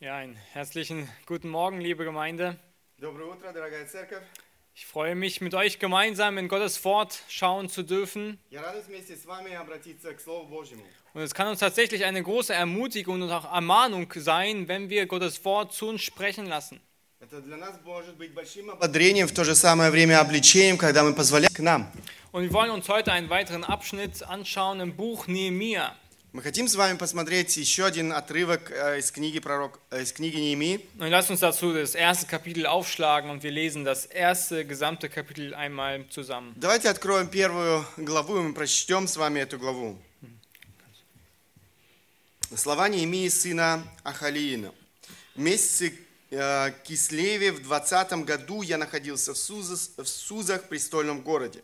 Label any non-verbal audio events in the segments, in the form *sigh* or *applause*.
Ja, einen herzlichen guten Morgen, liebe Gemeinde. Доброе утро, дорогая церковь. Ich freue mich, mit euch gemeinsam in Gottes Wort schauen zu dürfen. Я радуюсь вместе с вами обратиться к Слову Божьему. Und es kann uns tatsächlich eine große Ermutigung und auch Ermahnung sein, wenn wir Gottes Wort zu uns sprechen lassen. Это для нас может быть большим ободрением, в то же самое время обличением, когда мы позволяем к нам. Und wir wollen uns heute einen weiteren Abschnitt anschauen im Buch Nehemia. Мы хотим с вами посмотреть еще один отрывок э, из книги, пророк, э, из книги Неемии. Und lasst uns dazu das erste Kapitel aufschlagen und wir lesen das erste gesamte Kapitel einmal zusammen. Давайте откроем первую главу, и мы прочтем с вами эту главу. Слова Неемии, сына Ахалиина. В месяце э, Кислеве в 20 году я находился в, Суза- в Сузах, престольном городе.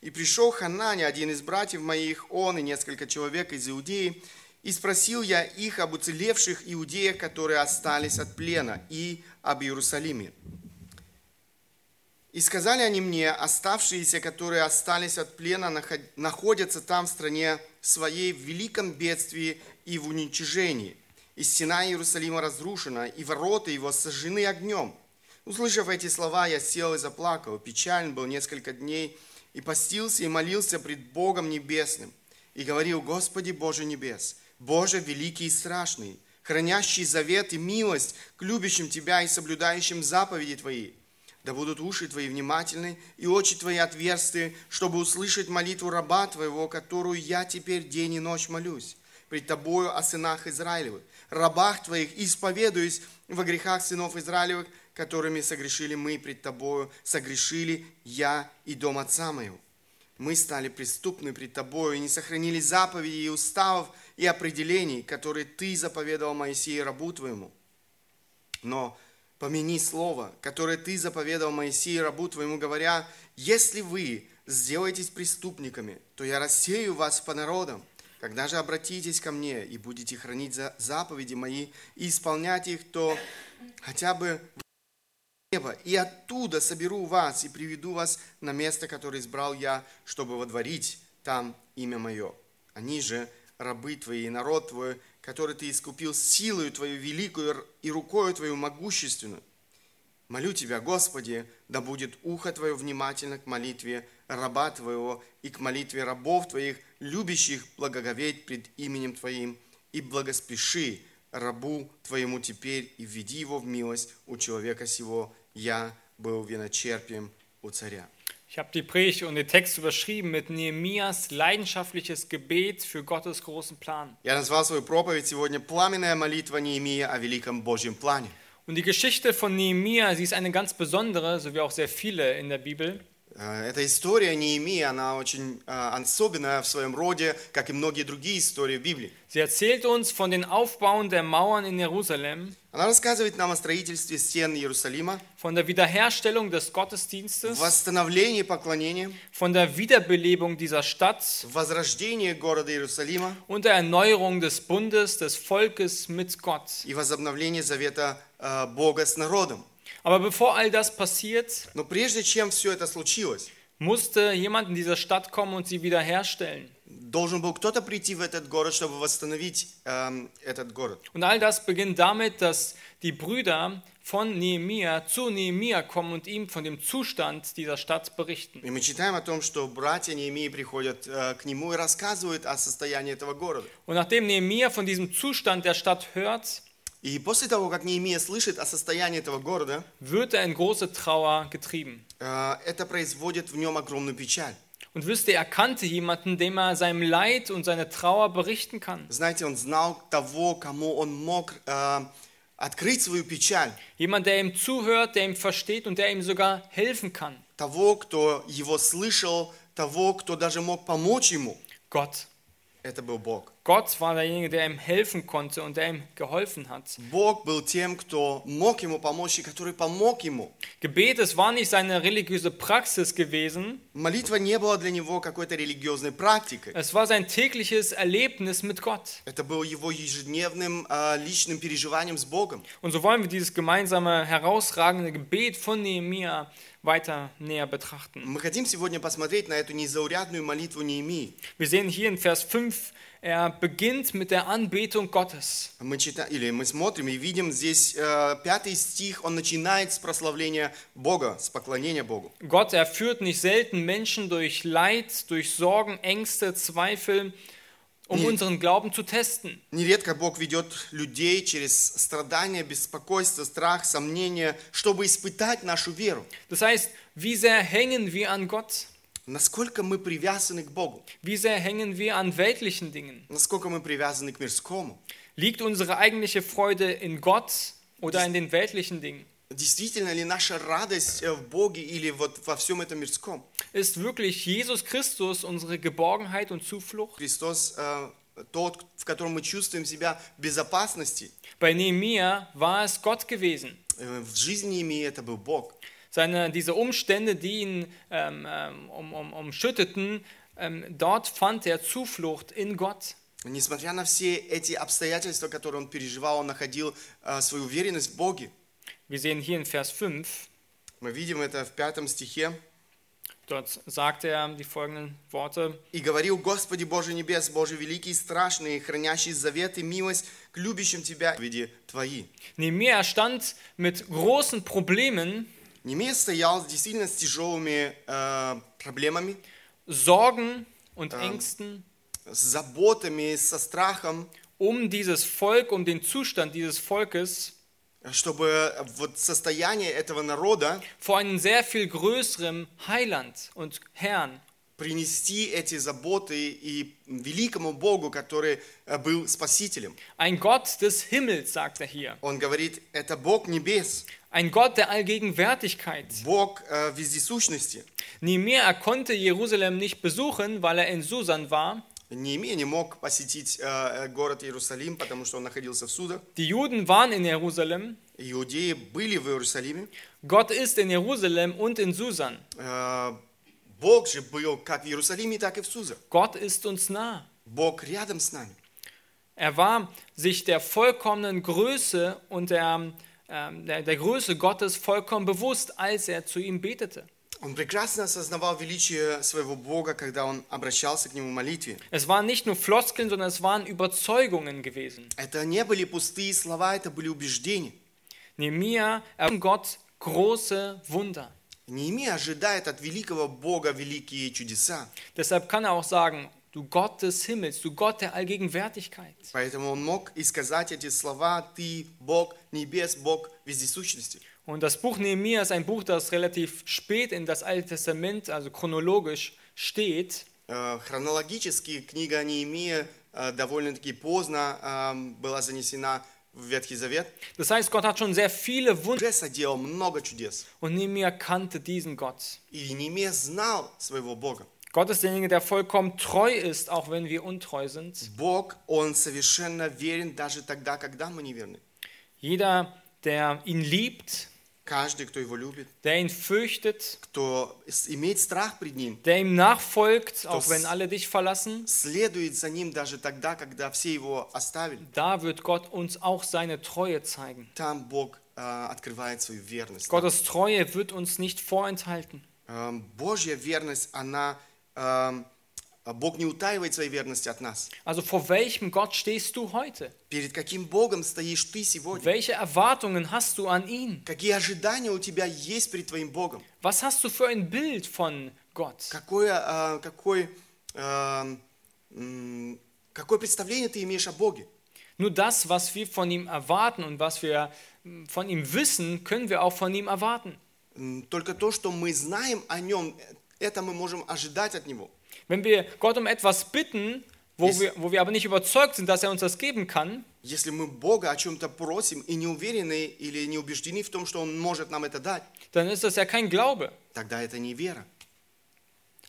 И пришел Ханани, один из братьев моих, он и несколько человек из Иудеи, и спросил я их об уцелевших иудеях, которые остались от плена, и об Иерусалиме. И сказали они мне, оставшиеся, которые остались от плена, наход- находятся там в стране своей в великом бедствии и в уничижении. И стена Иерусалима разрушена, и ворота его сожжены огнем. Услышав эти слова, я сел и заплакал. Печален был несколько дней, и постился и молился пред Богом Небесным. И говорил, Господи Боже Небес, Боже великий и страшный, хранящий завет и милость к любящим Тебя и соблюдающим заповеди Твои. Да будут уши Твои внимательны и очи Твои отверсты, чтобы услышать молитву раба Твоего, которую я теперь день и ночь молюсь. Пред Тобою о сынах Израилевых, рабах Твоих, исповедуюсь во грехах сынов Израилевых, которыми согрешили мы пред Тобою, согрешили я и дом отца моего. Мы стали преступны пред Тобою и не сохранили заповедей и уставов и определений, которые Ты заповедовал Моисею рабу Твоему. Но помяни слово, которое ты заповедал Моисею, рабу твоему, говоря, если вы сделаетесь преступниками, то я рассею вас по народам. Когда же обратитесь ко мне и будете хранить за- заповеди мои и исполнять их, то хотя бы в небо, и оттуда соберу вас и приведу вас на место, которое избрал я, чтобы водворить там имя мое. Они же рабы твои и народ твой, который ты искупил силою твою великую и рукою твою могущественную. Молю Тебя, Господи, да будет ухо Твое внимательно к молитве раба Твоего и к молитве рабов Твоих, любящих благоговеть пред именем Твоим, и благоспеши рабу Твоему теперь и введи его в милость у человека сего. Я был виночерпием у царя. Ich habe die Predigt und den Text überschrieben mit Nehemias leidenschaftliches Gebet für Gottes großen Plan. Я назвал свою проповедь сегодня «Пламенная молитва Неемия о великом Божьем плане». Und die Geschichte von Nehemia, sie ist eine ganz besondere, so wie auch sehr viele in der Bibel. Э, Эта история Неемии, она очень э, особенная в своем роде, как и многие другие истории в Библии. Sie erzählt uns von den Aufbauen der Mauern in Jerusalem, Она рассказывает нам о строительстве стен Иерусалима, von der Wiederherstellung des Gottesdienstes, восстановлении поклонения, von der Wiederbelebung dieser Stadt возрождении города Иерусалима und der Erneuerung des Bundes des Volkes mit Gott. и возобновлении завета э, Бога с народом. Aber bevor all das passiert, Но прежде чем все это случилось, musste jemand in diese Stadt kommen und sie wiederherstellen. должен был кто-то прийти в этот город, чтобы восстановить эм, этот город. Und all das beginnt damit, dass die Brüder von Nehemia zu Nehemia kommen und ihm von dem Zustand dieser Stadt berichten. И мы читаем о том, что братья Неемии приходят э, к нему и рассказывают о состоянии этого города. Und nachdem Nehemia von diesem Zustand der Stadt hört, И после того, как Неемия слышит о состоянии этого города, wird er in große Trauer getrieben. э, это производит в нем огромную печаль. Und wisst ihr, er kannte jemanden, dem er seinem Leid und seine Trauer berichten kann. Знаете, он знал того, кому он мог э, открыть свою печаль, Jemand, der ihm zuhört, der ihm versteht und der ihm sogar helfen kann. того, кто его слышал, того, кто даже мог помочь ему. Gott. Это был Бог. Gott war derjenige, der ihm helfen konnte und der ihm geholfen hat. Бог был тем, кто мог ему помочь и который помог ему. Gebet, es war nicht seine religiöse Praxis gewesen, Молитва не была для него какой-то религиозной практикой. es war sein tägliches Erlebnis mit Gott. Это был его ежедневным э, личным переживанием с Богом. Und so wollen wir dieses gemeinsame, herausragende Gebet von Nehemia weiter näher betrachten. Мы хотим сегодня посмотреть на эту незаурядную молитву Неемии. Wir sehen hier in Vers 5 Er beginnt mit der Anbetung Gottes. Мы читаем, или мы смотрим и видим здесь э, пятый стих, он начинает с прославления Бога, с поклонения Богу. Gott, er führt nicht selten Menschen durch Leid, durch Sorgen, Ängste, Zweifel, um Nee. unseren Glauben zu testen. Нередко Бог ведет людей через страдания, беспокойство, страх, сомнения, чтобы испытать нашу веру. Das heißt, wie sehr hängen wir an Gott? Насколько мы привязаны к Богу, Wie sehr hängen wir an weltlichen Dingen? насколько мы привязаны к мирскому. Liegt unsere eigentliche Freude in Gott oder in den weltlichen Dingen? Действительно ли наша радость э, в Боге или вот во всем этом мирском? Ist wirklich Jesus Christus unsere Geborgenheit und Zuflucht? Христос э, тот, в котором мы чувствуем себя в безопасности. Bei Nehemia war es Gott gewesen. Э, В жизни ими это был Бог. Seine, diese Umstände, die ihn ähm, ähm, um, um, umschütteten, ähm, dort fand er Zuflucht in Gott. Несмотря на все эти обстоятельства, которые он переживал, он находил э, свою уверенность в Боге. Wir sehen hier in Vers 5, Мы видим это в пятом стихе. dort sagt er die folgenden Worte. «И говорил, Господи Боже небес, Боже великий и страшный, хранящий завет и милость к любящим Тебя, види Твои». Nehemia stand mit großen Problemen, Немея стоял действительно с тяжелыми э, проблемами, Sorgen und Ängsten с заботами, со страхом, um dieses Volk, um den Zustand dieses Volkes чтобы вот состояние этого народа vor einen sehr viel größeren Heiland und Herrn. принести эти заботы и великому Богу, который э, был Спасителем. Ein Gott des Himmels, sagt er hier. Он говорит, это Бог небес, Ein Gott der Allgegenwärtigkeit. Бог э, вездесущности. Er konnte Jerusalem nicht besuchen, weil er in Susan war. Неемия не мог посетить э, город Иерусалим, потому что он находился в судах. Die Juden waren in Jerusalem. Иудеи были в Иерусалиме. Gott ist in Jerusalem und in Susan. Э, Бог же был как в Иерусалиме, так и в Сузах. Gott ist uns nah. Бог рядом с нами. Er war sich der vollkommenen Größe und der, ähm, der, der Größe Gottes vollkommen bewusst, als er zu ihm betete. Он прекрасно осознавал величие своего Бога, когда он обращался к Нему в молитве. Es waren nicht nur Floskeln, sondern es waren Überzeugungen gewesen. Это не были пустые слова, это были убеждения. Nehemia erfuhr Gott große Wunder. Неемия ожидает от великого Бога великие чудеса. Deshalb kann er auch sagen, du Gott des Himmels, du Gott der Allgegenwärtigkeit. Поэтому он мог и сказать эти слова «Ты Бог небес, Бог вездесущности». Und das Buch Nehemia ist ein Buch, das relativ spät in das Alte Testament, also chronologisch, steht. Э, Хронологически книга Неемия э, довольно-таки поздно э, была занесена в Ветхий Завет. Das heißt, Gott hat schon sehr viele Wunder Уже соделал много чудес. und Nehemia kannte diesen Gott. И Неемия знал своего Бога. Gott ist derjenige, der vollkommen treu ist, auch wenn wir untreu sind. Бог, Он совершенно верен даже тогда, когда мы неверны. Jeder, der ihn liebt, Каждый, кто Его любит, der ihn fürchtet, кто с- имеет страх пред Ним, der ihm nachfolgt, auch Das- wenn alle dich verlassen, следует за Ним даже тогда, когда все Его оставили. da wird Gott uns auch seine Treue zeigen. Там Бог э, открывает свою верность. Gottes Treue wird uns nicht vorenthalten. Эм, Божья верность, она... эм, Бог не утаивает своей верности от нас. Also vor welchem Gott stehst du heute? Перед каким Богом стоишь ты сегодня? Welche Erwartungen hast du an ihn? Какие ожидания у тебя есть перед твоим Богом? Was hast du für ein Bild von Gott? Какое, э, какой, м, какое представление ты имеешь о Боге? Nur das, was wir von ihm erwarten und was wir von ihm wissen, können wir auch von ihm erwarten. Только то, что мы знаем о Нем, это мы можем ожидать от Него. Wenn wir Gott um etwas bitten, wo Ist- wir, wo wir aber nicht überzeugt sind, dass er uns das geben kann, Если мы Бога о чем-то просим и не уверены или не убеждены в том, что Он может нам это дать, dann ist das ja kein Glaube. тогда это не вера.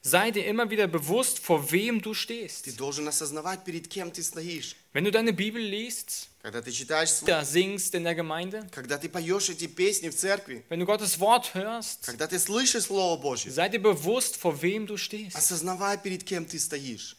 Sei dir immer wieder bewusst, vor wem du Ты stehst. должен осознавать, перед кем ты стоишь. Wenn du deine Bibel liest, Когда ты читаешь Слово, da singst in der Gemeinde, когда ты поешь эти песни в церкви, wenn du Gottes Wort hörst, когда ты слышишь Слово Божье, sei dir bewusst, vor wem du stehst. осознавай, перед кем ты стоишь.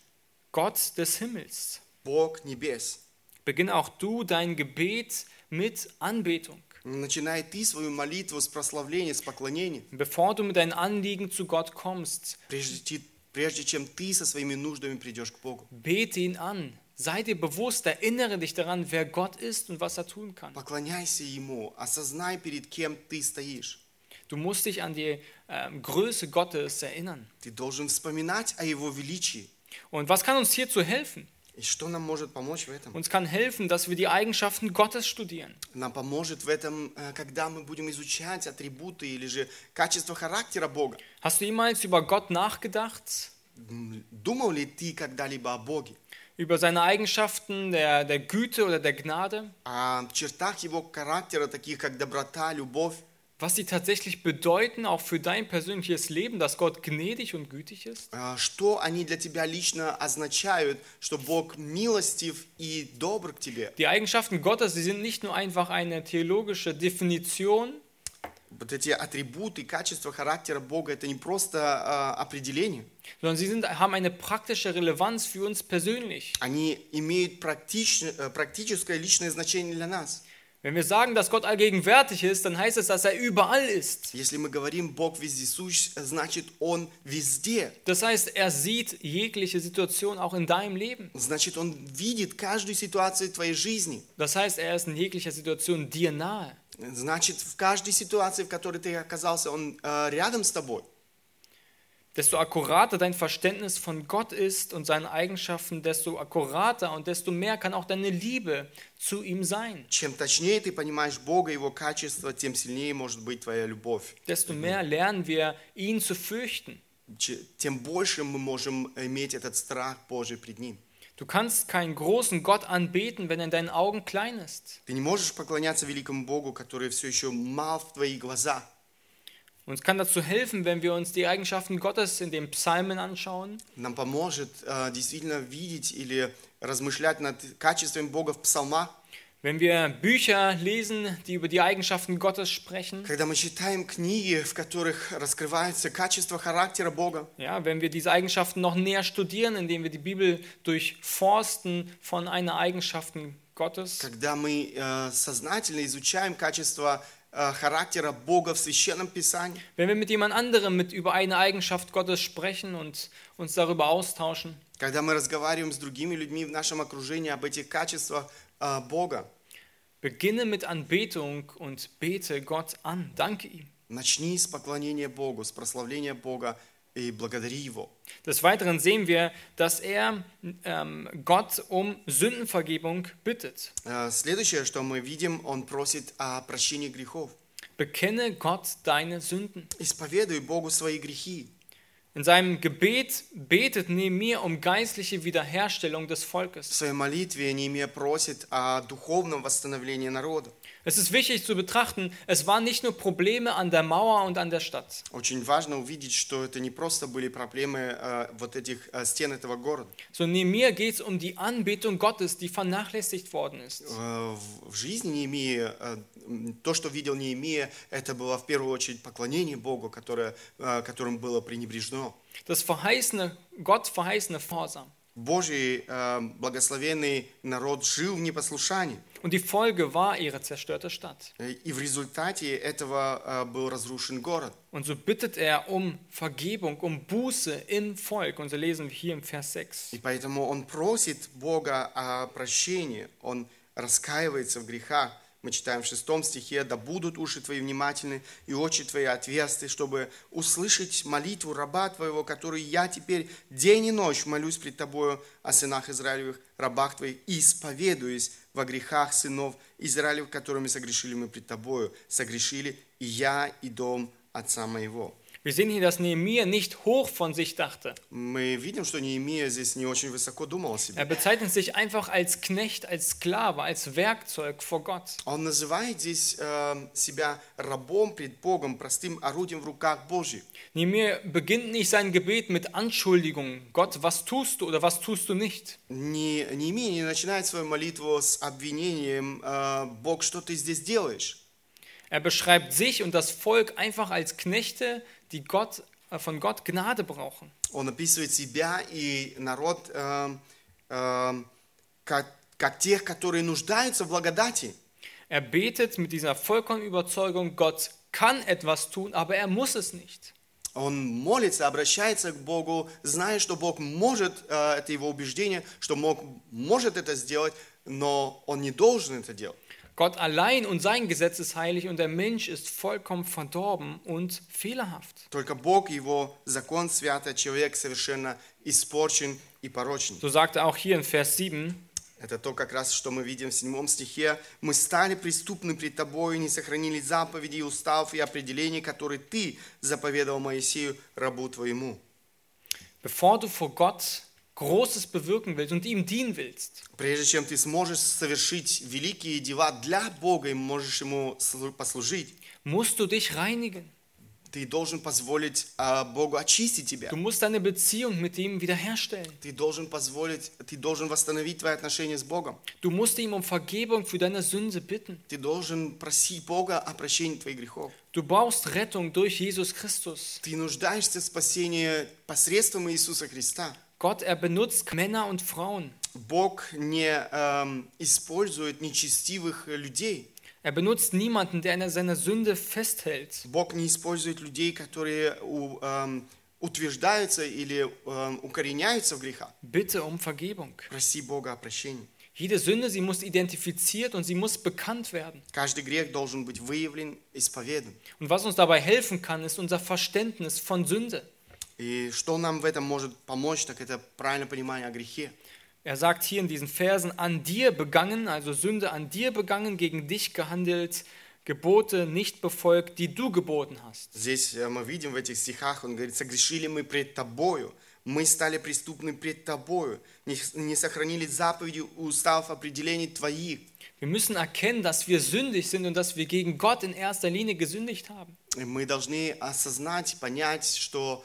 Gott des Himmels. Бог небес. Beginn auch du dein Gebet mit Anbetung. Начинай ты свою молитву с прославления, с поклонения, Bevor du mit deinen Anliegen zu Gott kommst, прежде, прежде чем ты со своими нуждами придешь к Богу. bete ihn an. sei dir bewusst, erinnere dich daran, wer Gott ist und was er tun kann. Поклоняйся Ему, осознай, перед кем ты стоишь. Du musst dich an die ähm, Größe Gottes erinnern. Ты должен вспоминать о Его величии. Und was kann uns hierzu helfen? И что нам может помочь в этом? Uns kann helfen, dass wir die Eigenschaften Gottes studieren. Нам поможет в этом, э, когда мы будем изучать атрибуты или же качество характера Бога. Hast du jemals über Gott nachgedacht? Думал ли ты когда-либо о Боге? Über seine Eigenschaften der, der Güte oder der Gnade? О чертах Его характера, таких как доброта, любовь? Was sie tatsächlich bedeuten, auch für dein persönliches Leben, dass Gott gnädig und gütig ist? Э, Что они для тебя лично означают, что Бог милостив и добр к тебе? Die Eigenschaften Gottes, die sind nicht nur einfach eine theologische Definition, Вот эти атрибуты, качества характера Бога, это не просто э, определение. sondern sie sind, haben eine praktische Relevanz für uns persönlich. Они имеют практич- э, практическое личное значение для нас. Wenn wir sagen, dass Gott allgegenwärtig ist, dann heißt es, dass er überall ist. Если мы говорим Бог вездесущ, значит Он везде. Das heißt, er sieht jegliche Situation auch in deinem Leben. Значит, Он видит каждую ситуацию твоей жизни. Das heißt, er ist in jeglicher Situation dir nahe. Значит, в каждой ситуации, в которой ты оказался, Он э, рядом с тобой. Desto akkurater dein Verständnis von Gott ist und seinen Eigenschaften, desto akkurater und desto mehr kann auch deine Liebe zu ihm sein. Чем точнее ты понимаешь Бога, Его качество, тем сильнее может быть твоя любовь. Desto mehr lernen wir, ihn zu fürchten. Че- Тем больше мы можем иметь этот страх Божий пред Ним. Du kannst keinen großen Gott anbeten, wenn er in deinen Augen klein ist. Ты не можешь поклоняться великому Богу, который все еще мал в твоих глазах. Und es kann dazu helfen, wenn wir uns die Eigenschaften Gottes in den Psalmen anschauen. Нам поможет э, действительно видеть или размышлять над качеством Бога в псалмах. Wenn wir Bücher lesen, die über die Eigenschaften Gottes sprechen, Когда мы читаем книги, в которых раскрывается качество характера Бога, ja, wenn wir diese Eigenschaften noch näher studieren, indem wir die Bibel durchforsten von einer Eigenschaften Gottes, когда мы э, сознательно изучаем качество э, характера Бога в Священном Писании, wenn wir mit jemand anderem mit über eine Eigenschaft Gottes sprechen und uns darüber austauschen, когда мы разговариваем с другими людьми в нашем окружении об этих качествах э, Бога, beginne mit Anbetung und bete Gott an. Danke ihm. начни с поклонения Богу, с прославления Бога и благодари Его. Des Weiteren sehen wir, dass er ähm, Gott um Sündenvergebung bittet. Э, Следующее, что мы видим, он просит о прощении грехов. Bekenne Gott deine Sünden. Исповедуй Богу свои грехи. In seinem Gebet betet Nehemiah um geistliche Wiederherstellung des В Volkes. своей молитве Неемия просит о духовном восстановлении народа. Es ist wichtig zu betrachten, es waren nicht nur Probleme an der Mauer und an der Stadt. Очень важно увидеть, что это не просто были проблемы э, вот этих э, стен этого города. So Nehemiah geht es um die Anbetung Gottes, die vernachlässigt worden ist. Э, в в жизни Неемии, э, м, то, что видел Неемия, это было в первую очередь поклонение Богу, которое, э, которым было пренебрежено. Das verheißene, Gott verheißene Vorsam. Божий э, благословенный народ жил в непослушании. Und die Folge war ihre zerstörte Stadt. Э, И в результате этого э, был разрушен город. Und so bittet er um Vergebung, um Buße im Volk. Und so lesen wir hier im Vers 6. И поэтому он просит Бога о прощении, он раскаивается в грехах. Мы читаем в шестом стихе, «Да будут уши твои внимательны и очи твои отверсты, чтобы услышать молитву раба твоего, который я теперь день и ночь молюсь пред тобою о сынах Израилевых, рабах твоих, и исповедуюсь во грехах сынов Израилевых, которыми согрешили мы пред тобою, согрешили и я, и дом отца моего». Wir sehen hier, dass Nehemiah nicht hoch von sich dachte. Мы видим, что Неемия здесь не очень высоко думал о себе. Er bezeichnet sich einfach als Knecht, als Sklave, als Werkzeug vor Gott. Он называет здесь э, себя рабом пред Богом, простым орудием в руках Божьих. Nehemiah beginnt nicht sein Gebet mit Anschuldigungen. Gott, was tust du oder was tust du nicht? Не, Неемия не начинает свою молитву с обвинением э, «Бог, что ты здесь делаешь?». Er beschreibt sich und das Volk einfach als Knechte, die Gott, äh, von Gott Gnade brauchen. Он описывает себя и народ э, э, как, как тех, которые нуждаются в благодати. Er betet mit dieser vollkommenen Überzeugung, Gott kann etwas tun, aber er muss es nicht. Он молится, обращается к Богу, зная, что Бог может, э, это его убеждение, что Бог может это сделать, но он не должен это делать. Gott allein und sein Gesetz ist heilig und der Mensch ist vollkommen verdorben und fehlerhaft. Только Бог, его закон свят, а человек совершенно испорчен и порочен. So sagt er auch hier in Vers 7, Это то, как раз, что мы видим в седьмом стихе. «Мы стали преступны пред Тобою, не сохранили заповедей, уставов и определений, которые Ты заповедовал Моисею, рабу Твоему». bevor du vor Gott Großes bewirken willst und ihm dienen willst, Прежде чем ты сможешь совершить великие дела для Бога и можешь Ему слу- послужить, musst du dich reinigen. ты должен позволить а, Богу очистить тебя. Du musst deine Beziehung mit ihm wiederherstellen. Ты должен позволить, ты должен восстановить твои отношения с Богом. Du musst ihm um Vergebung für deine Sünde bitten. Ты должен просить Бога о прощении твоих грехов. Du brauchst Rettung durch Jesus Christus. Ты нуждаешься в спасении посредством Иисуса Христа. Gott, er benutzt Männer und Frauen. Бог не эм, использует нечестивых людей. Er benutzt niemanden, der an seiner Sünde festhält. Бог не использует людей, которые у- эм, утверждаются или эм, укореняются в грехах. Bitte um Vergebung. Проси Бога о прощении. Jede Sünde, sie muss identifiziert und sie muss bekannt werden. Каждый грех должен быть выявлен, исповедан. Und was uns dabei helfen kann, ist unser Verständnis von Sünde. И что нам в этом может помочь, так это правильное понимание о грехе. Er sagt hier in diesen Versen, an dir begangen, also Sünde an dir begangen, gegen dich gehandelt, Gebote nicht befolgt, die du geboten hast. Здесь э, мы видим в этих стихах, он говорит, согрешили мы пред тобою, мы стали преступны пред тобою, не, не сохранили заповеди уставов определений твоих. Wir müssen erkennen, dass wir sündig sind und dass wir gegen Gott in erster Linie gesündigt haben. Мы должны осознать, понять, что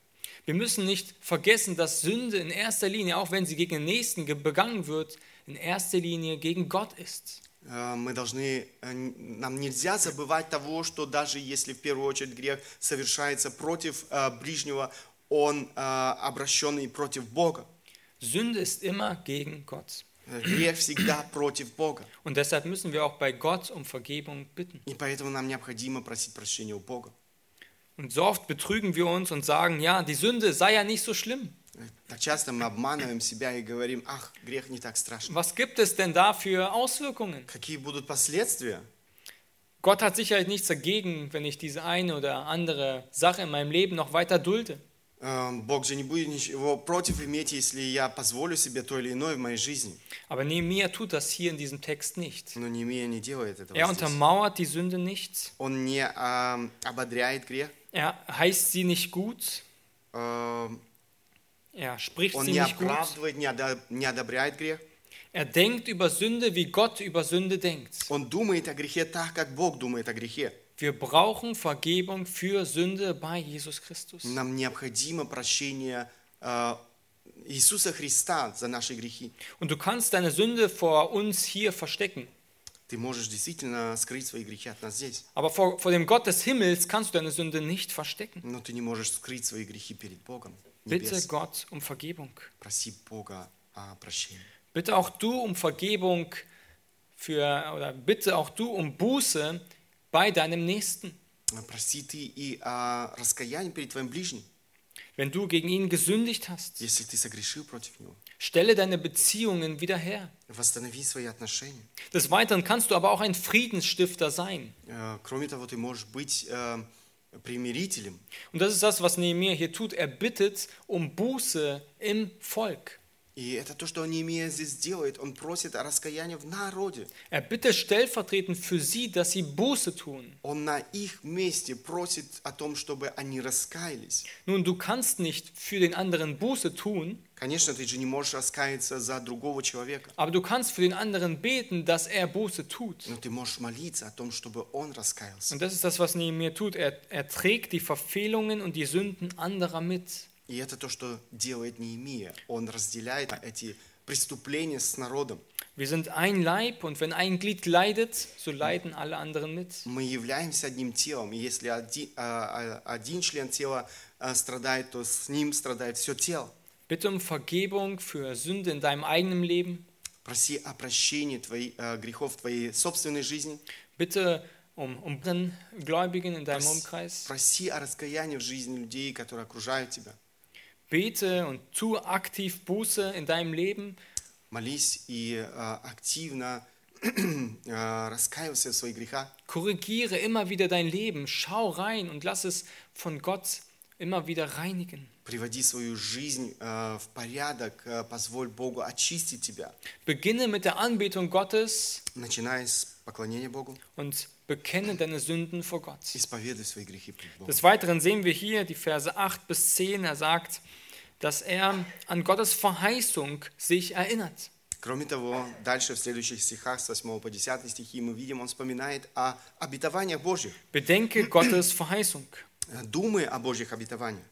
Wir müssen nicht vergessen, dass Sünde in erster Linie, auch wenn sie gegen den Nächsten ge- begangen wird, in erster Linie gegen Gott ist. Э, Мы должны, э, нам нельзя забывать того, что даже если в первую очередь грех совершается против э, ближнего, он э, обращенный против Бога. Sünde ist immer gegen Gott. Грех всегда против Бога. Und deshalb müssen wir auch bei Gott um Vergebung bitten. И поэтому нам необходимо просить прощения у Бога. Und so oft betrügen wir uns und sagen, ja, die Sünde sei ja nicht so schlimm. Э, Так часто мы обманываем себя и говорим, ах, грех не так страшно. Was gibt es denn da für Auswirkungen? Какие будут последствия? Gott hat sicherlich nichts dagegen, wenn ich diese eine oder andere Sache in meinem Leben noch weiter dulde. Э, Бог же не будет ничего против иметь, если я позволю себе то или иное в моей жизни. Aber Nehemiah tut das hier in diesem Text nicht. Но Немия не делает этого Er untermauert die Sünde nicht. Он не а, ободряет грех, Er heißt sie nicht gut. э, Er spricht он sie не nicht gut. оправдывает, не, одо- не одобряет грех. Er denkt über Sünde, wie Gott über Sünde denkt. Он думает о грехе так, как Бог думает о грехе. Wir brauchen Vergebung für Sünde bei Jesus Christus. Нам необходимо прощение э, Иисуса Христа за наши грехи. Und du kannst deine Sünde vor uns hier verstecken. Ты можешь действительно скрыть свои грехи от нас здесь, Aber vor, vor dem Gott des Himmels kannst du deine Sünde nicht verstecken. но ты не можешь скрыть свои грехи перед Богом. Bitte Небес. Gott um Vergebung. Проси Бога о прощении. Bitte auch du um Vergebung für, oder bitte auch du um Buße bei deinem Nächsten. Проси ты и о раскаянии перед твоим ближним, Wenn du gegen ihn gesündigt hast, если ты согрешил против него. stelle deine Beziehungen wieder her. Восстанови свои отношения. Des Weiteren kannst du aber auch ein Friedensstifter sein. Э, Кроме того, ты можешь быть э, примирителем. Und das ist das, was Nehemiah hier tut. Er bittet um Buße im Volk. И это то, что Неемия здесь делает. Он просит о раскаянии в народе. Er bittet stellvertretend für sie, dass sie Buße tun. Он на их месте просит о том, чтобы они раскаялись. Nun, du kannst nicht für den anderen Buße tun, Конечно, ты же не можешь раскаяться за другого человека, aber du kannst für den anderen beten, dass er Buße tut. но ты можешь молиться о том, чтобы он раскаялся. Und das ist das, was Nehemiah tut. Er, er trägt die Verfehlungen und die Sünden anderer mit. И это то, что делает Неемия. Он разделяет эти преступления с народом. Wir sind ein Leib und wenn ein Glied leidet, so leiden alle anderen mit. Мы являемся одним телом, и если один, а, а, один член тела а, страдает, то с ним страдает все тело. Bitte um Vergebung für Sünde in deinem eigenen Leben. Проси о прощении твоей, грехов в твоей собственной жизни. Bitte um, um Gläubigen in deinem Umkreis. Проси о раскаянии в жизни людей, которые окружают тебя. Bete und tu aktiv Buße in deinem Leben. Молись и а, активно *clears throat* а, раскаивайся в своих грехах. Korrigiere immer wieder dein Leben. Schau rein und lass es von Gott immer wieder reinigen. Приводи свою жизнь а, в порядок, а, позволь Богу очистить тебя, Beginne mit der Anbetung Gottes начиная с поклонения Богу. und bekenne deine Sünden vor Gott. Исповедуй свои грехи пред Богом. Des Weiteren sehen wir hier die Verse 8 bis 10. Er sagt, dass er an Gottes Verheißung sich erinnert. Кроме того, дальше в следующих стихах с 8 по 10 стихи мы видим, он вспоминает о обетованиях Божьих. Bedenke Gottes Verheißung. Думай о Божьих обетованиях.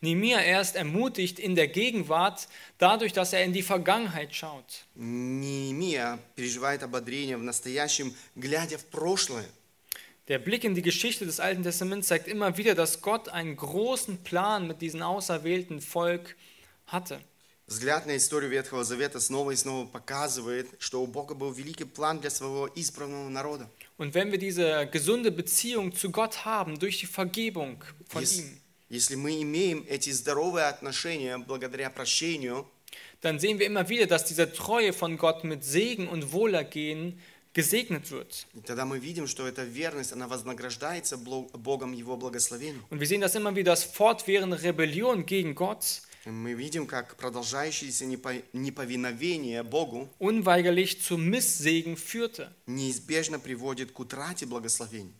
Nehemiah er ist ermutigt in der Gegenwart dadurch, dass er in die Vergangenheit schaut. Неемия переживает ободрение в настоящем, глядя в прошлое. Der Blick in die Geschichte des Alten Testaments zeigt immer wieder, dass Gott einen großen Plan mit diesem auserwählten Volk hatte. Взгляд на историю Ветхого Завета снова и снова показывает, что у Бога был великий план для своего избранного народа. Und wenn wir diese gesunde Beziehung zu Gott haben durch die Vergebung von Ес- ihm, Если мы имеем эти здоровые отношения благодаря прощению, dann sehen wir immer wieder, dass diese Treue von Gott mit Segen und Wohlergehen gesegnet wird. и тогда мы видим, что эта верность, она вознаграждается бло- Богом Его благословением. Und wir sehen das immer wieder, dass fortwährende Rebellion gegen Gott И Мы видим, как продолжающееся непо- неповиновение Богу unweigerlich zu Misssegen führte. неизбежно приводит к утрате благословений.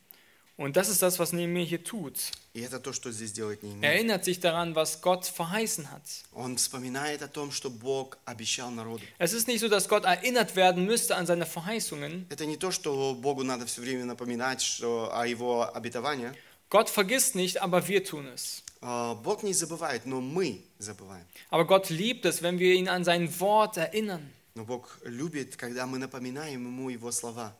Und das ist das, was Nehemiah hier tut. И это то, что здесь делает Er Неемия. erinnert sich daran, was Gott verheißen hat. Он вспоминает о том, что Бог обещал народу. Es ist nicht so, dass Gott erinnert werden müsste an seine Verheißungen. Это не то, что Богу надо все время напоминать что, о Его обетованиях. Gott vergisst nicht, aber wir tun es. А, Бог не забывает, но мы забываем. Aber Gott liebt es, wenn wir ihn an sein Wort erinnern. Но Бог любит, когда мы напоминаем Ему Его слова.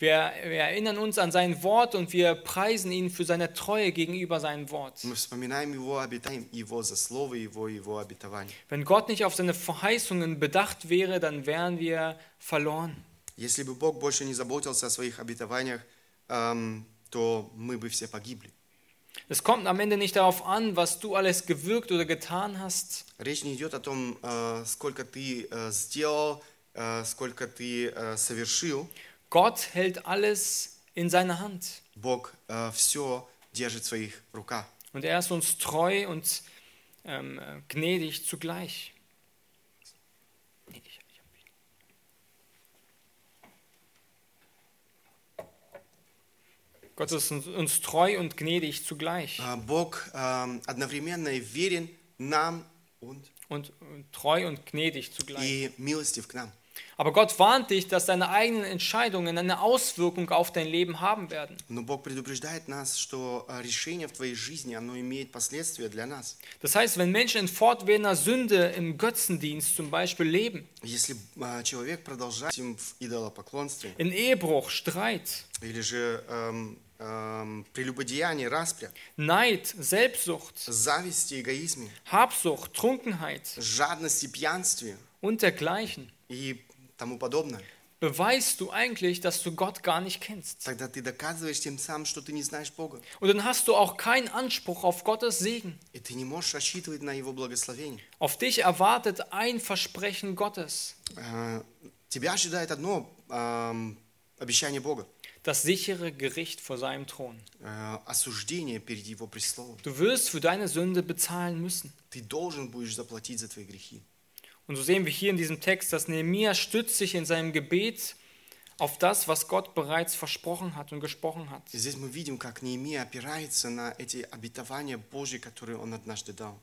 Wir, wir erinnern uns an sein Wort und wir preisen ihn für seine Treue gegenüber seinem Wort. Мы вспоминаем Его, обитаем Его за Слово Его, Его обетование. Wenn Gott nicht auf seine Verheißungen bedacht wäre, dann wären wir verloren. Если бы Бог больше не заботился о своих обетованиях, эм, то мы бы все погибли. Es kommt am Ende nicht darauf an, was du alles gewirkt oder getan hast, Речь не идет о том, э, сколько ты э, сделал, э, сколько ты э, совершил. Gott hält alles in seiner Hand. Бог все держит в своих руках. Und er ist uns treu und ähm, äh, gnädig zugleich. Gott ist uns, uns treu und gnädig zugleich. А, Бог эм, одновременно и верен нам und, Und, und treu und gnädig zugleich. и милостив к нам. Aber Gott warnt dich, dass deine eigenen Entscheidungen eine Auswirkung auf dein Leben haben werden. Но Бог предупреждает нас, что э, решение в твоей жизни, оно имеет последствия для нас. Das heißt, wenn Menschen in fortwährender Sünde im Götzendienst zum Beispiel leben, Если э, человек продолжает им в идолопоклонстве, in Ehebruch, Streit, или же эм, эм, прелюбодеяние, распря, Neid, Selbstsucht, зависти, эгоизме, Habsucht, Trunkenheit жадности, пьянстве und dergleichen, и тому подобное, beweist du eigentlich, dass du Gott gar nicht kennst. тогда ты доказываешь тем самым, что ты не знаешь Бога. Und dann hast du auch keinen Anspruch auf Gottes Segen. И ты не можешь рассчитывать на Его благословение. Auf dich erwartet ein Versprechen Gottes, Э, Тебя ожидает одно эм, обещание Бога. das sichere Gericht vor seinem Thron. э, осуждение перед Его престолом. Du wirst für deine Sünde bezahlen müssen. Und so sehen wir hier in diesem Text, dass Nehemiah stützt sich in seinem Gebet auf das, was Gott bereits versprochen hat und gesprochen hat. И здесь мы видим, как Неемия опирается на эти обетования Божьи, которые он однажды дал.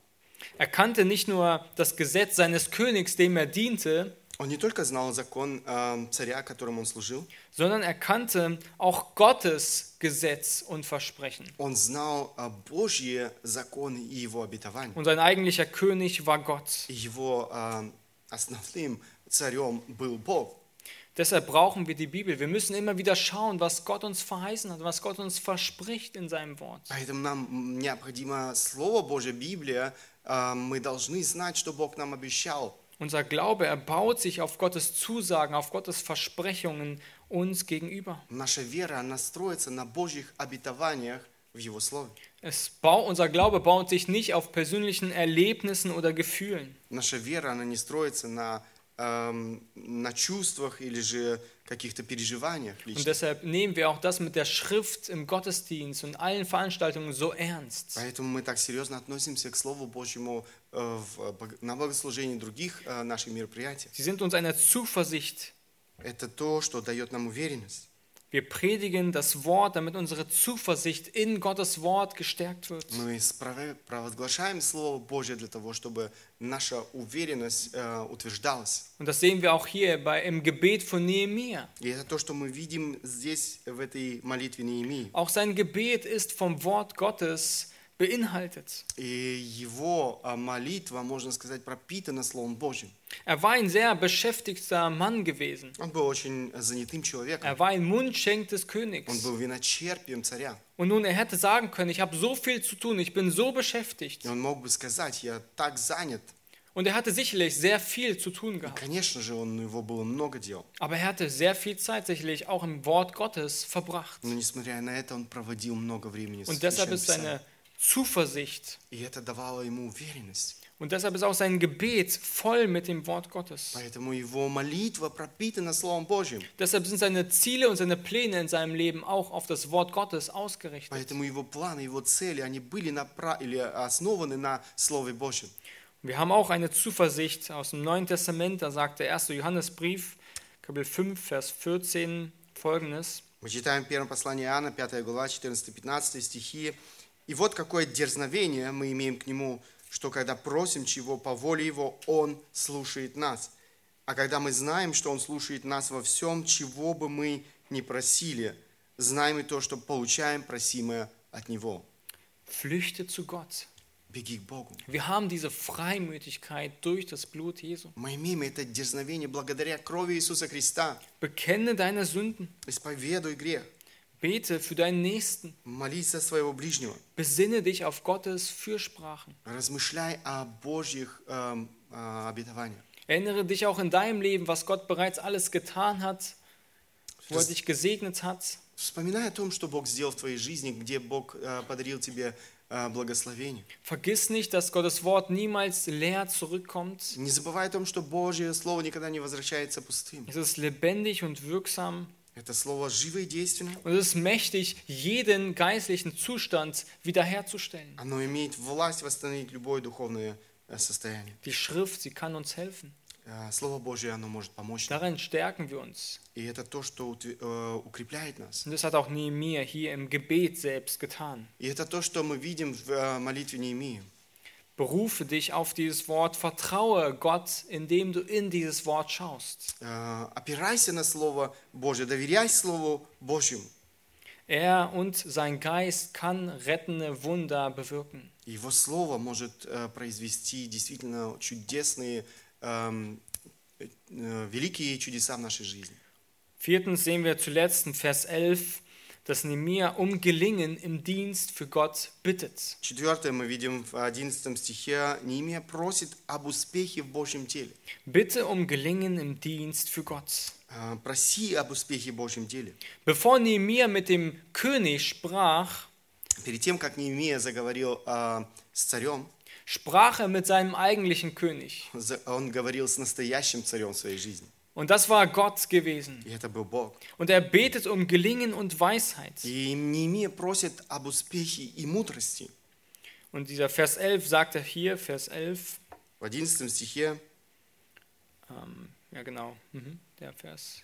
Er kannte nicht nur das Gesetz seines Königs, dem er diente, Он не только знал закон э, царя, которому он служил, sondern er kannte auch Gottes Gesetz und Versprechen. он знал э, Божьи законы и его обетования. Und sein eigentlicher König war Gott. И Его э, основным царем был Бог. Deshalb brauchen wir die Bibel. Wir müssen immer wieder schauen, was Gott uns verheißen hat, was Gott uns verspricht in seinem Wort. Поэтому нам необходимо Слово Божье, Библия. Э, Мы должны знать, что Бог нам обещал. Unser Glaube, er baut sich auf Gottes Zusagen, auf Gottes Versprechungen uns gegenüber. Наша вера, она строится на Божьих обетованиях в Его Слове. Es bau, unser Glaube baut sich nicht auf persönlichen Erlebnissen oder Gefühlen. Наша вера, она не строится на, эм, на чувствах или же каких-то переживаниях Und лично. deshalb nehmen wir auch das mit der Schrift im Gottesdienst und allen Veranstaltungen so ernst. Поэтому мы так серьезно относимся к Слову Божьему э, в бог- на богослужении других э, наших мероприятий. Sie sind uns eine Zuversicht. Это то, что дает нам уверенность. Wir predigen das Wort, damit unsere Zuversicht in Gottes Wort gestärkt wird. Мы справа- провозглашаем Слово Божье для того, чтобы наша уверенность э, утверждалась. Und das sehen wir auch hier bei, im Gebet von Nehemia. И это то, что мы видим здесь, в этой молитве Неемии. Auch sein Gebet ist vom Wort Gottes beinhaltet. И его а, молитва, можно сказать, пропитана Словом Божьим. Er war ein sehr beschäftigter Mann gewesen. Он был очень занятым человеком. Er war ein Mundschenk des Он Königs. был виночерпием царя. Und nun, er hätte sagen können, ich habe so viel zu tun, ich bin so beschäftigt. И он мог бы сказать, я так занят. Und er hatte sicherlich sehr viel zu tun И, gehabt. конечно же, он, у него было много дел. Aber er hatte sehr viel Zeit sicherlich auch im Wort Gottes verbracht. Но, несмотря на это, он проводил много времени в Und deshalb Священном ist seine Писании. Zuversicht И это давало ему уверенность. und deshalb ist auch sein Gebet voll mit dem Wort Gottes. Поэтому его молитва пропитана Словом Божьим. Deshalb sind seine Ziele und seine Pläne in seinem Leben auch auf das Wort Gottes ausgerichtet. Поэтому его планы, его цели, они были напра- или основаны на Слове Божьем. Wir haben auch eine Zuversicht aus dem Neuen Testament, da sagt der erste Johannesbrief, Kapitel 5, Vers 14 folgendes. Мы читаем в первом послании Иоанна, 5 глава, 14-15 стихи. «И вот какое дерзновение мы имеем к Нему, что когда просим чего по воле Его, Он слушает нас. А когда мы знаем, что Он слушает нас во всем, чего бы мы ни просили, знаем и то, что получаем просимое от Него». Flüchte zu Gott. Беги к Богу. Wir haben diese Freimütigkeit durch das Blut Jesu. Мы имеем это дерзновение благодаря крови Иисуса Христа. Bekenne deine Sünden. Исповедуй грех. Bete für deinen Nächsten. Молись за своего ближнего. Besinne dich auf Gottes Fürsprachen. Размышляй о Божьих эм, э, обетованиях. Erinnere dich auch in deinem Leben, was Gott bereits alles getan hat, wo er Das- dich gesegnet hat. Вспоминай о том, что Бог сделал в твоей жизни, где Бог э, подарил тебе э, благословение. Vergiss nicht, dass Gottes Wort niemals leer zurückkommt. Не забывай о том, что Божье Слово никогда не возвращается пустым. Es ist lebendig und wirksam Это Слово живо и действенно. und es ist mächtig, jeden geistlichen Zustand wiederherzustellen. Оно имеет власть восстановить любое духовное э, состояние. Die Schrift, sie kann uns helfen. Э, Слово Божье, оно может помочь нам. Darin stärken wir uns. И это то, что утве- э, укрепляет нас. Und das hat auch Nehemiah hier im Gebet selbst getan. И это то, что мы видим в э, молитве Неемии. Berufe dich auf dieses Wort, vertraue Gott, indem du in dieses Wort schaust. Э, Опирайся на Слово Божье, доверяй Слову Божьему. Er und sein Geist kann rettende Wunder bewirken. Его Слово может э, произвести действительно чудесные, эм, э, э, великие чудеса в нашей жизни. Viertens sehen wir zuletzt in Vers 11, dass Nehemiah um Gelingen im Dienst für Gott bittet. Четвертое мы видим в 11 стихе. Неемия просит об успехе в Божьем теле. Bitte um Gelingen im Dienst für Gott. Э, Проси об успехе в Божьем деле. Bevor Nehemiah mit dem König sprach, Перед тем, как Неемия заговорил э, с царем, sprach er mit seinem eigentlichen König. за- он говорил с настоящим царем в своей жизни. Und das war Gott gewesen. И это был Бог. Und er betet um Gelingen und Weisheit. И Неемия просит об успехе и мудрости. Und dieser Vers 11 sagt er hier, Vers 11, В 11 стихе ähm, ja genau, mhm, der Vers.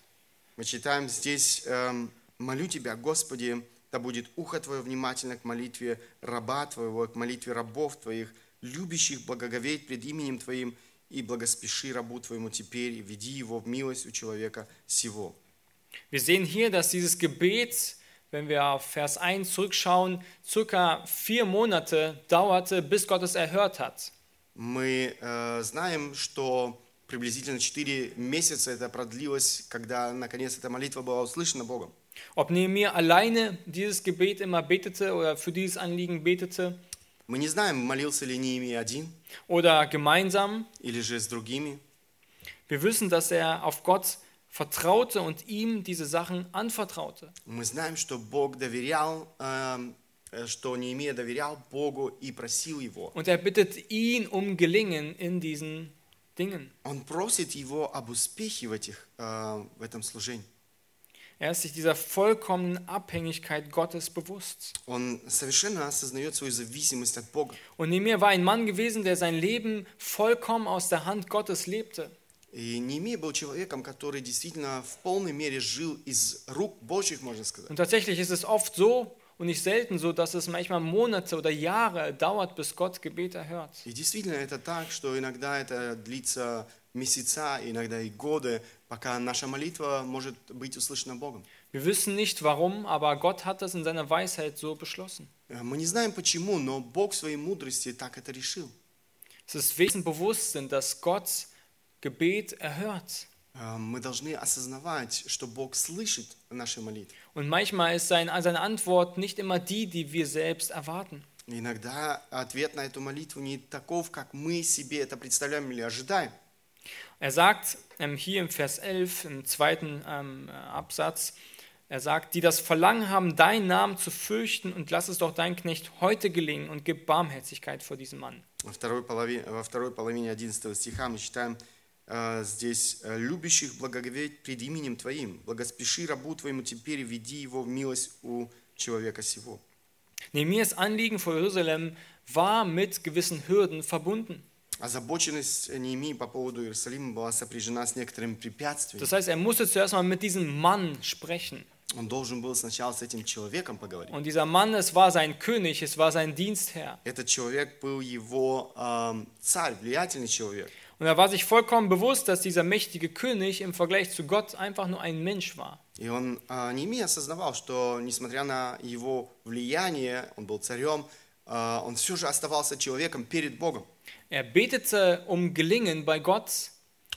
мы читаем здесь эм, «Молю Тебя, Господи, да будет ухо Твое внимательно к молитве раба Твоего, к молитве рабов Твоих, любящих благоговеть пред именем Твоим и благоспеши рабу твоему теперь, и веди его в милость у человека сего». Wir sehen hier, dass dieses Gebet, wenn wir auf Vers 1 zurückschauen, circa vier Monate dauerte, bis Gott es erhört hat. Мы э, знаем, что приблизительно 4 месяца это продлилось, когда наконец эта молитва была услышана Богом. Ob Nehemiah alleine dieses Gebet immer betete oder für dieses Anliegen betete Мы не знаем, молился ли Неемия один oder gemeinsam, или же с другими. wir wissen, dass er auf Gott vertraute und ihm diese Sachen anvertraute. Мы знаем, что Бог доверял, эм, э, что Неемия доверял Богу и просил Его. Und er bittet ihn um Gelingen in diesen Dingen. Он просит Его об успехе в, этих, э, в этом служении. Er ist sich dieser vollkommenen Abhängigkeit Gottes bewusst. Он совершенно осознает свою зависимость от Бога. Und Nehemiah war ein Mann gewesen, der sein Leben vollkommen aus der Hand Gottes lebte. И Неемия был человеком, который действительно в полной мере жил из рук Божьих, можно сказать. Und tatsächlich ist es oft so und nicht selten so, dass es manchmal Monate oder Jahre dauert, bis Gott Gebet erhört. И действительно это так, что иногда это длится месяца, иногда и годы, пока наша молитва может быть услышана Богом. Wir wissen nicht warum, aber Gott hat das in seiner Weisheit so beschlossen. Э, Мы не знаем почему, но Бог в своей мудрости так это решил. Es ist Wesenbewusstsein, dass Gott Gebet erhört. Э, Мы должны осознавать, что Бог слышит наши молитвы. Und manchmal ist sein, seine Antwort nicht immer die, die wir selbst erwarten. Иногда ответ на эту молитву не таков, как мы себе это представляем или ожидаем. Er sagt ähm, hier im Vers 11, im zweiten ähm, äh, Absatz, er sagt, die das Verlangen haben, deinen Namen zu fürchten und lass es doch dein Knecht heute gelingen und gib Barmherzigkeit vor diesem Mann. Во второй половине, во второй половине 11 стиха мы читаем э, здесь э, «Любящих благоговеть пред именем Твоим, благоспеши рабу Твоему теперь и веди его в милость у человека сего». Nehemias Anliegen vor Jerusalem war mit gewissen Hürden verbunden. Озабоченность Неемии по поводу Иерусалима была сопряжена с некоторыми препятствиями. Das heißt, er musste zuerst mal mit diesem Mann sprechen. Он должен был сначала с этим человеком поговорить. Und dieser Mann, es war sein König, es war sein Dienstherr. Этот человек был его эм, царь, влиятельный человек. Und er war sich vollkommen bewusst, dass dieser mächtige König im Vergleich zu Gott einfach nur ein Mensch war. И он, э, Неемия осознавал, что несмотря на его влияние, он был царем, э, он все же оставался человеком перед Богом. Er betete um Gelingen bei Gott,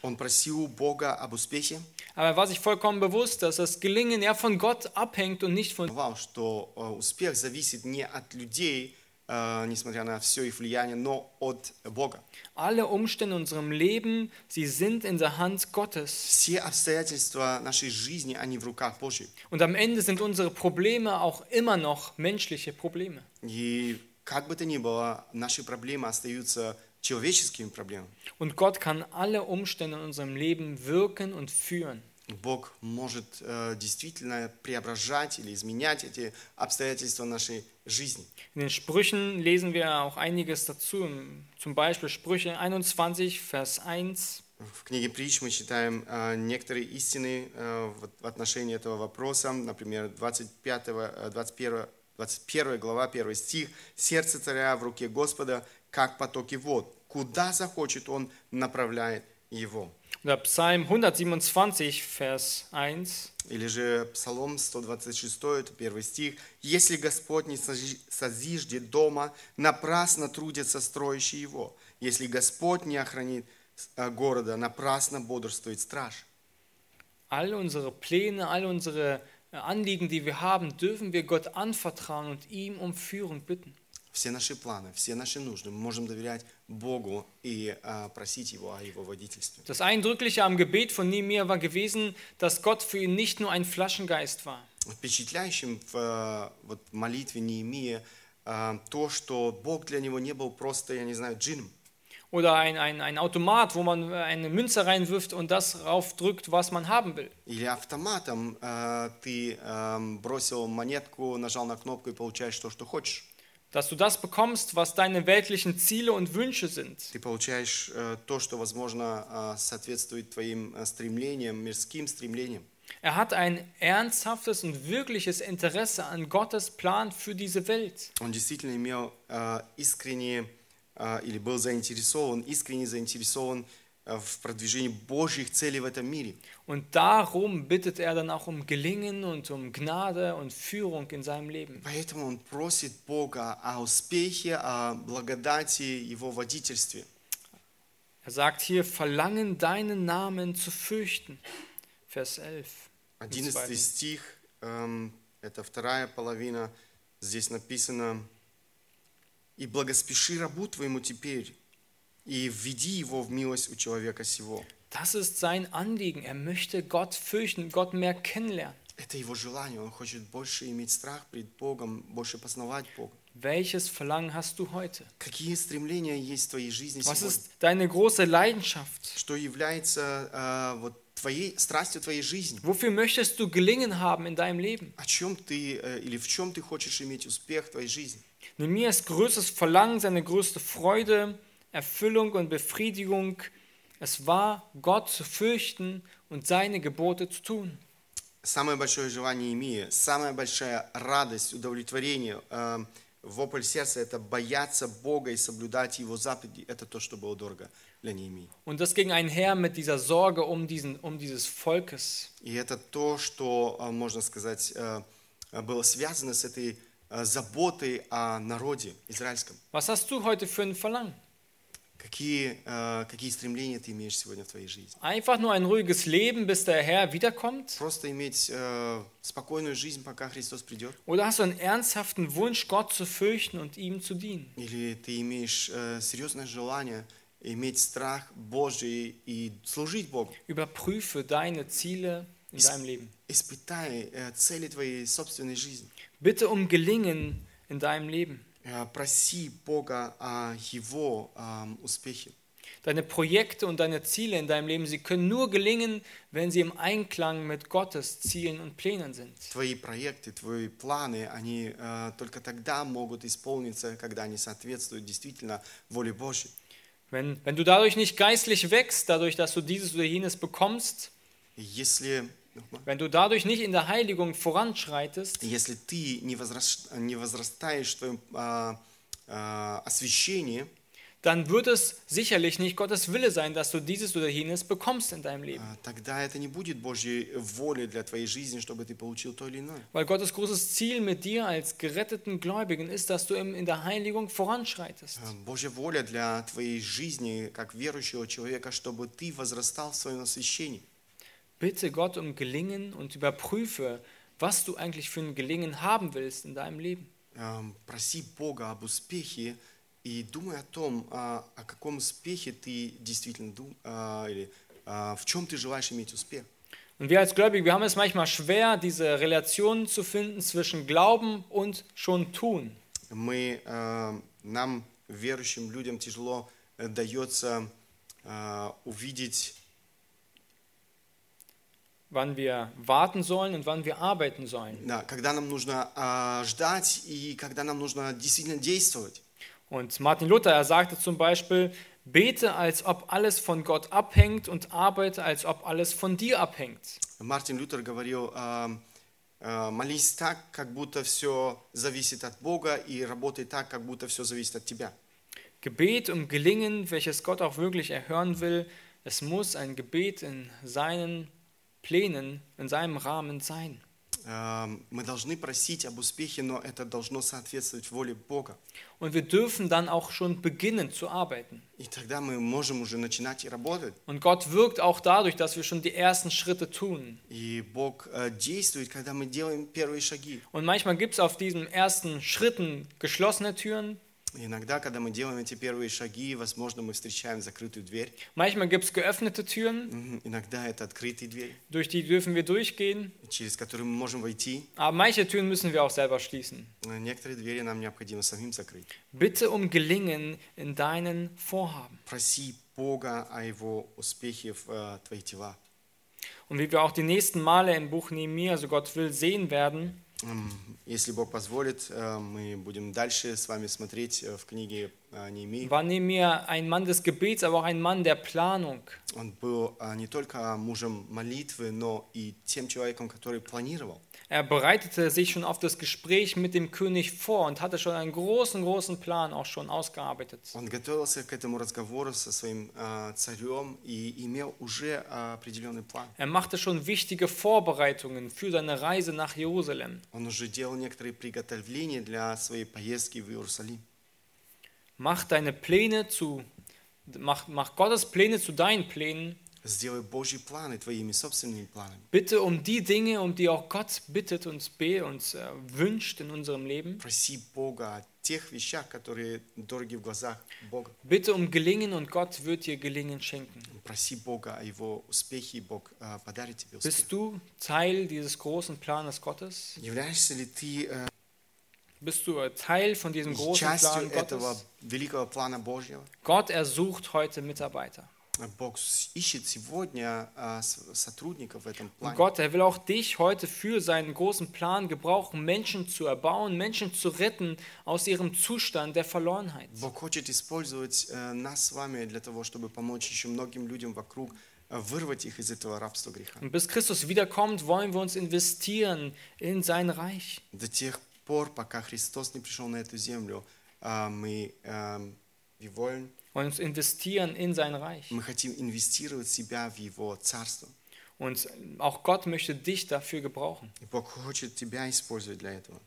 Он просил Бога об успехе, aber er war sich vollkommen bewusst, dass das Gelingen ja von Gott abhängt und nicht von знал, что э, успех зависит не от людей, э, несмотря на все их влияние, но от Бога. alle Umstände in unserem Leben, sie sind in der Hand Gottes. Все обстоятельства нашей жизни, они в руках Божьих. Und am Ende sind unsere Probleme auch immer noch menschliche Probleme. И как бы то ни было, наши проблемы остаются человеческими проблемами. Und Gott kann alle Umstände in unserem Leben wirken und führen. Бог может э, действительно преображать или изменять эти обстоятельства нашей жизни. In den Sprüchen lesen wir auch einiges dazu, zum Beispiel Sprüche 21, Vers 1. В книге притч мы читаем э, некоторые истины э, в, отношении этого вопроса. Например, 25, э, 21, 21 глава, 1 стих. «Сердце царя в руке Господа, как потоки вод. Куда захочет, он направляет его». Oder Psalm 127, Vers 1. Или же Псалом 126, это первый стих. «Если Господь не созиждет дома, напрасно трудятся строящие его. Если Господь не охранит э, города, напрасно бодрствует страж». All unsere Pläne, all unsere äh, Anliegen, die wir haben, dürfen wir Gott anvertrauen und ihm um Führung bitten. Все наши планы, все наши нужды мы можем доверять Богу и э, просить Его о Его водительстве. Das Eindrückliche am Gebet von Nehemiah war gewesen, dass Gott für ihn nicht nur ein Flaschengeist war. Впечатляющим в э, вот, молитве Неемии э, то, что Бог для него не был просто, я не знаю, джином. Oder ein, ein, ein Automat, wo man eine Münze reinwirft und das raufdrückt, was man haben will. Или автоматом э, ты э, бросил монетку, нажал на кнопку и получаешь то, что хочешь. Dass du das bekommst, was deine weltlichen Ziele und Wünsche sind. Ты получаешь э, то, что, возможно, э, соответствует твоим э, стремлениям, мирским стремлениям. Er hat ein ernsthaftes und wirkliches Interesse an Gottes Plan für diese Welt. Он действительно имел э, искренне э, или был заинтересован, искренне заинтересован э, в продвижении Божьих целей в этом мире. Und darum bittet er dann auch um Gelingen und um Gnade und Führung in seinem Leben. Поэтому он просит Бога о успехе, о благодати, Его водительстве. Er sagt hier, verlangen deinen Namen zu fürchten. Vers 11. im 11 zweiten. стих, эм, это вторая половина, здесь написано, «И благоспеши рабу твоему теперь, и введи его в милость у человека сего». Das ist sein Anliegen. Er möchte Gott fürchten, Gott mehr kennenlernen. Это его желание, он хочет больше иметь страх пред Богом, больше познавать Бога. Welches Verlangen hast du heute? Какие стремления есть в твоей жизни Was сегодня? ist deine große Leidenschaft? Что является э, вот твоей страстью твоей жизни? Wofür möchtest du Gelingen haben in deinem Leben? О чем ты э, или в чем ты хочешь иметь успех в твоей жизни? Nehemias größtes Verlangen, seine größte Freude, Erfüllung und Befriedigung, es war, Gott zu fürchten und seine Gebote zu tun. Самое большое желание Имия, самая большая радость, удовлетворение, э, вопль сердца – это бояться Бога и соблюдать Его заповеди. Это то, что было дорого для Неемии. Und das ging einher mit dieser Sorge um, diesen, um dieses Volkes. И это то, что, э, можно сказать, э, э, было связано с этой э, заботой о народе израильском. Was hast du heute für ein Verlangen? Какие, э, какие стремления ты имеешь сегодня в твоей жизни? Einfach nur ein ruhiges Leben, bis der Herr wiederkommt? Просто иметь э, спокойную жизнь, пока Христос придет? Oder hast du einen ernsthaften Wunsch, Gott zu fürchten und ihm zu dienen? Или ты имеешь э, серьезное желание иметь страх Божий и служить Богу? Überprüfe deine Ziele in deinem Leben. Испытай э, цели твоей собственной жизни. Bitte um Gelingen in deinem Leben. Э, Проси Бога о Его ам, успехе. Deine Projekte und deine Ziele in deinem Leben, sie können nur gelingen, wenn sie im Einklang mit Gottes Zielen und Plänen sind. Твои проекты, твои планы, они э, только тогда могут исполниться, когда они соответствуют действительно воле Божьей. Wenn, wenn du dadurch nicht geistlich wächst, dadurch, dass du dieses oder jenes bekommst, И Если, nochmal. wenn du dadurch nicht in der Heiligung voranschreitest, если ты не, возрас- не возрастаешь в твоем а, а, освящении, dann wird es sicherlich nicht Gottes Wille sein, dass du dieses oder jenes bekommst in deinem Leben. а, тогда это не будет Божьей волей для твоей жизни, чтобы ты получил то или иное. Weil Gottes großes Ziel mit dir als geretteten Gläubigen ist, dass du im- in der Heiligung voranschreitest. А, Божья воля для твоей жизни, как верующего человека, чтобы ты возрастал в своем освящении. Bitte Gott um Gelingen und überprüfe, was du eigentlich für ein Gelingen haben willst in deinem Leben. Ам, Проси Бога об успехе и думай о том, а, о каком успехе ты действительно дум- а, или а, в чем ты желаешь иметь успех. Und wir als Gläubige, wir haben es manchmal schwer, diese Relation zu finden zwischen Glauben und schon tun. Мы, а, нам, верующим людям, тяжело э, дается а, увидеть, Wann wir warten sollen und wann wir arbeiten sollen. да, когда нам нужно а, ждать и когда нам нужно действительно действовать. Und Martin Luther, er sagte zum Beispiel, bete, als ob alles von Gott abhängt und arbeite, als ob alles von dir abhängt. Мартин Лютер говорил, а, а, молись так, как будто все зависит от Бога, и работай так, как будто все зависит от тебя. Gebet um Gelingen, welches Gott auch wirklich erhören will, es muss ein Gebet in seinen Plänen, in seinem Rahmen sein. А, Мы должны просить об успехе, но это должно соответствовать воле Бога. Und wir dürfen dann auch schon beginnen zu arbeiten. И тогда мы можем уже начинать и работать. Und Gott wirkt auch dadurch, dass wir schon die ersten Schritte tun. И Бог э, действует, когда мы делаем первые шаги. Und manchmal gibt es auf diesen ersten Schritten geschlossene Türen, И Иногда, когда мы делаем эти первые шаги, возможно, мы встречаем закрытую дверь. manchmal gibt es geöffnete Türen, Мгм. Иногда это открытые двери, durch die dürfen wir durchgehen. через которые мы можем войти. Aber manche Türen müssen wir auch selber schließen. Э, Некоторые двери нам необходимо самим закрыть. Bitte um Gelingen in deinen Vorhaben. Проси Бога о Его успехе в э, твоих делах. Und wie wir auch die nächsten Male im Buch Nehemiah, so Gott will, sehen werden, М, Если Бог позволит, э, мы будем дальше с вами смотреть э, в книге э, Неемии. War Nehemiah ein Mann des Gebets, aber auch ein Mann der Planung. Он был э, не только мужем молитвы, но и тем человеком, который планировал. Er bereitete sich schon auf das Gespräch mit dem König vor und hatte schon einen großen, großen Plan auch schon ausgearbeitet. Он готовился к этому разговору со своим э, царем и имел уже э, определенный план. Er machte schon wichtige Vorbereitungen für seine Reise nach Jerusalem. Он уже делал некоторые приготовления для своей поездки в Иерусалим. Mach deine Pläne zu, mach, mach Gottes Pläne zu deinen Plänen. Сделай Божьи планы твоими собственными планами. Bitte um die Dinge, um die auch Gott bittet und be und äh, wünscht in unserem Leben. Проси Бога о тех вещах, которые дороги в глазах Бога. Bitte um Gelingen und Gott wird dir Gelingen schenken. Проси Бога о Его успехе, и Бог э, подарит тебе успех. Bist du Teil dieses großen Planes Gottes? Являешься ли ты э, Bist du äh, Teil von diesem großen частью Plan этого Gottes? великого плана Божьего? Gott ersucht heute Mitarbeiter. Бог с- ищет сегодня э, с- сотрудников в этом Und плане. Gott, er will auch dich heute für seinen großen Plan gebrauchen, Menschen zu erbauen, Menschen zu retten aus ihrem Zustand der Verlorenheit. Бог хочет использовать э, нас с вами для того, чтобы помочь еще многим людям вокруг э, вырвать их из этого рабства греха. Und bis Christus wiederkommt, wollen wir uns investieren in sein Reich. До тех Пор, пока Христос не пришел на эту землю, э, мы, wir wollen, Wollen uns investieren in sein Reich. мы хотим инвестировать себя в Его Царство. Und auch Gott möchte dich dafür gebrauchen. Бог хочет тебя использовать для этого.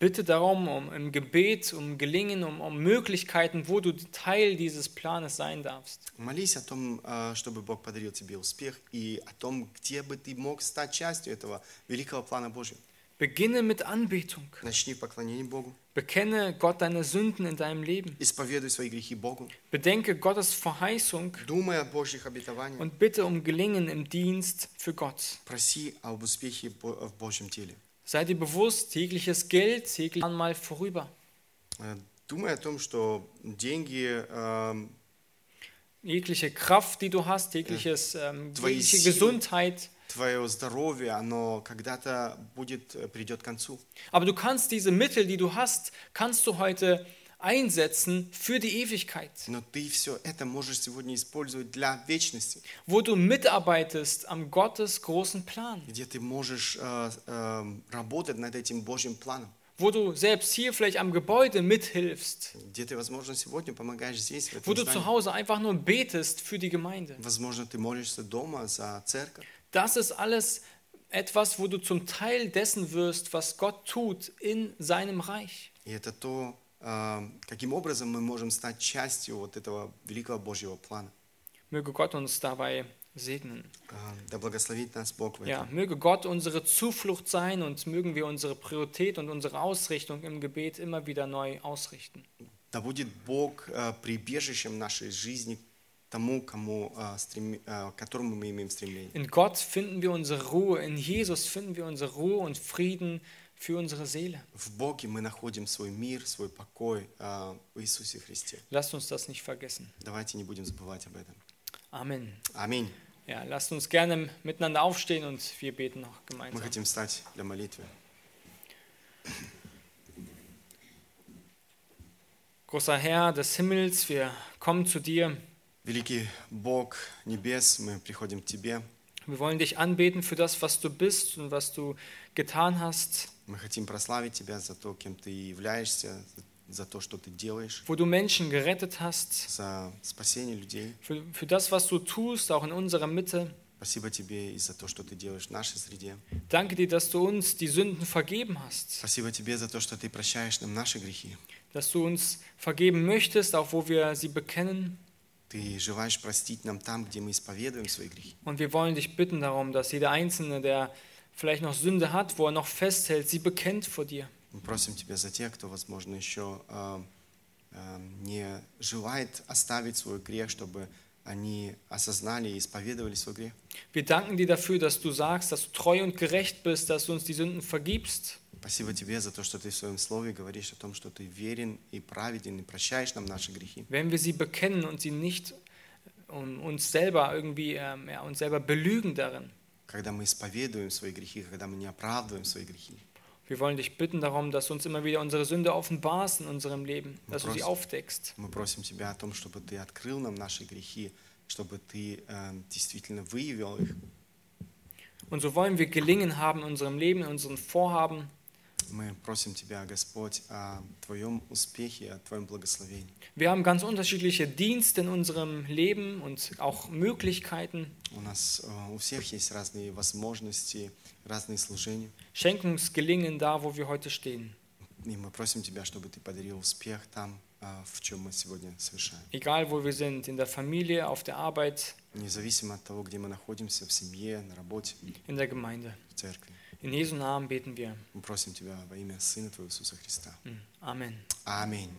Bitte darum, um im Gebet, um Gelingen, um, um Möglichkeiten, wo du Teil dieses Planes sein darfst. Молись о том, э, чтобы Бог подарил тебе успех, и о том, где бы ты мог стать частью этого великого плана Божьего. Beginne mit Anbetung. Начни в поклонении Богу, Bekenne Gott deine Sünden in deinem Leben. исповедуй свои грехи Богу, Bedenke Gottes Verheißung думай о Божьих обетованиях, und bitte um Gelingen im Dienst für Gott. проси об успехе Бо- в Божьем теле. Sei dir bewusst, jegliches Geld, jegliches mal vorüber. Э, Думай о том, что деньги, эм, Jegliche Kraft, die du hast, jegliches, ähm, Твои jegliche силы. Gesundheit. Твое здоровье, оно когда-то будет, э, придет к концу. Aber du kannst diese Mittel, die du hast, kannst du heute einsetzen für die Ewigkeit. Но ты все это можешь сегодня использовать для вечности, Wo du mitarbeitest am Gottes großen Plan. где ты можешь э, э, работать над этим Божьим планом, Wo du selbst hier vielleicht am Gebäude mithilfst. ты, возможно, здесь, Wo du zu Hause einfach nur betest für die Gemeinde. Возможно, ты молишься дома за церковь. Das ist alles etwas, wo du zum Teil dessen wirst, was Gott tut in seinem Reich. И это то, э, каким образом мы можем стать частью вот этого великого Божьего плана. Möge Gott uns dabei segnen. Э, Да благословит нас Бог в Ja, этом. möge Gott unsere Zuflucht sein und mögen wir unsere Priorität und unsere Ausrichtung im Gebet immer wieder neu ausrichten. Да будет Бог э, прибежищем нашей жизни тому, кому, э, стрем- э, к которому мы имеем стремление. In Gott finden wir unsere Ruhe, in Jesus finden wir unsere Ruhe und Frieden für unsere Seele. В Боге мы находим свой мир, свой покой э, в Иисусе Христе. Lasst uns das nicht vergessen. Давайте не будем забывать об этом. Amen. Аминь. Ja, lasst uns gerne miteinander aufstehen und wir beten noch Мы gemeinsam. хотим встать для молитвы. Großer Herr des Himmels, wir kommen zu dir. Великий Бог небес, мы приходим к Тебе. Wir wollen dich anbeten für das, was du bist und was du getan hast, Мы хотим прославить Тебя за то, кем Ты являешься, за то, что Ты делаешь, wo du Menschen gerettet hast, за спасение людей. für, für das, was du tust, auch in unserer Mitte. Спасибо Тебе и за то, что Ты делаешь в нашей среде. Danke dir, dass du uns die Sünden vergeben hast, Спасибо Тебе за то, что Ты прощаешь нам наши грехи. dass du uns vergeben möchtest, auch wo wir sie bekennen. Ты желаешь простить нам там, где мы исповедуем свои грехи. Und wir wollen dich bitten darum, dass jeder Einzelne, der vielleicht noch Sünde hat, wo er noch festhält, sie bekennt vor dir. Мы просим Тебя за тех, кто, возможно, еще э, э, не желает оставить свой грех, чтобы они осознали и исповедовали свой грех. Wir danken dir dafür, dass du sagst, dass du treu und gerecht bist, dass du uns die Sünden vergibst. Спасибо Тебе за то, что Ты в Своем Слове говоришь о том, что Ты верен и праведен и прощаешь нам наши грехи. Wenn wir sie bekennen und sie nicht um, uns selber irgendwie ähm, ja, uns selber belügen darin. Когда мы исповедуем свои грехи, когда мы не оправдываем свои грехи. Wir wollen dich bitten darum, dass du uns immer wieder unsere Sünde offenbarst in unserem Leben, dass du sie Вопрос. aufdeckst. Мы просим Тебя о том, чтобы Ты открыл нам наши грехи, чтобы Ты э, действительно выявил их. Und so wollen wir Gelingen haben in unserem Leben, in unseren Vorhaben. Мы просим Тебя, Господь, о Твоем успехе, о Твоем благословении. Wir haben ganz unterschiedliche Dienste in unserem Leben und auch Möglichkeiten. У нас э, у всех есть разные возможности, разные служения. Schenk uns Gelingen da, wo wir heute stehen. И мы просим Тебя, чтобы Ты подарил успех там, э, в чем мы сегодня совершаем. Egal, wo wir sind, in der Familie, auf der Arbeit, Независимо от того, где мы находимся, в семье, на работе, in der Gemeinde. в церкви. In Jesu Namen beten wir. Мы просим Тебя во имя Сына Твоего Иисуса Христа. Amen. Аминь.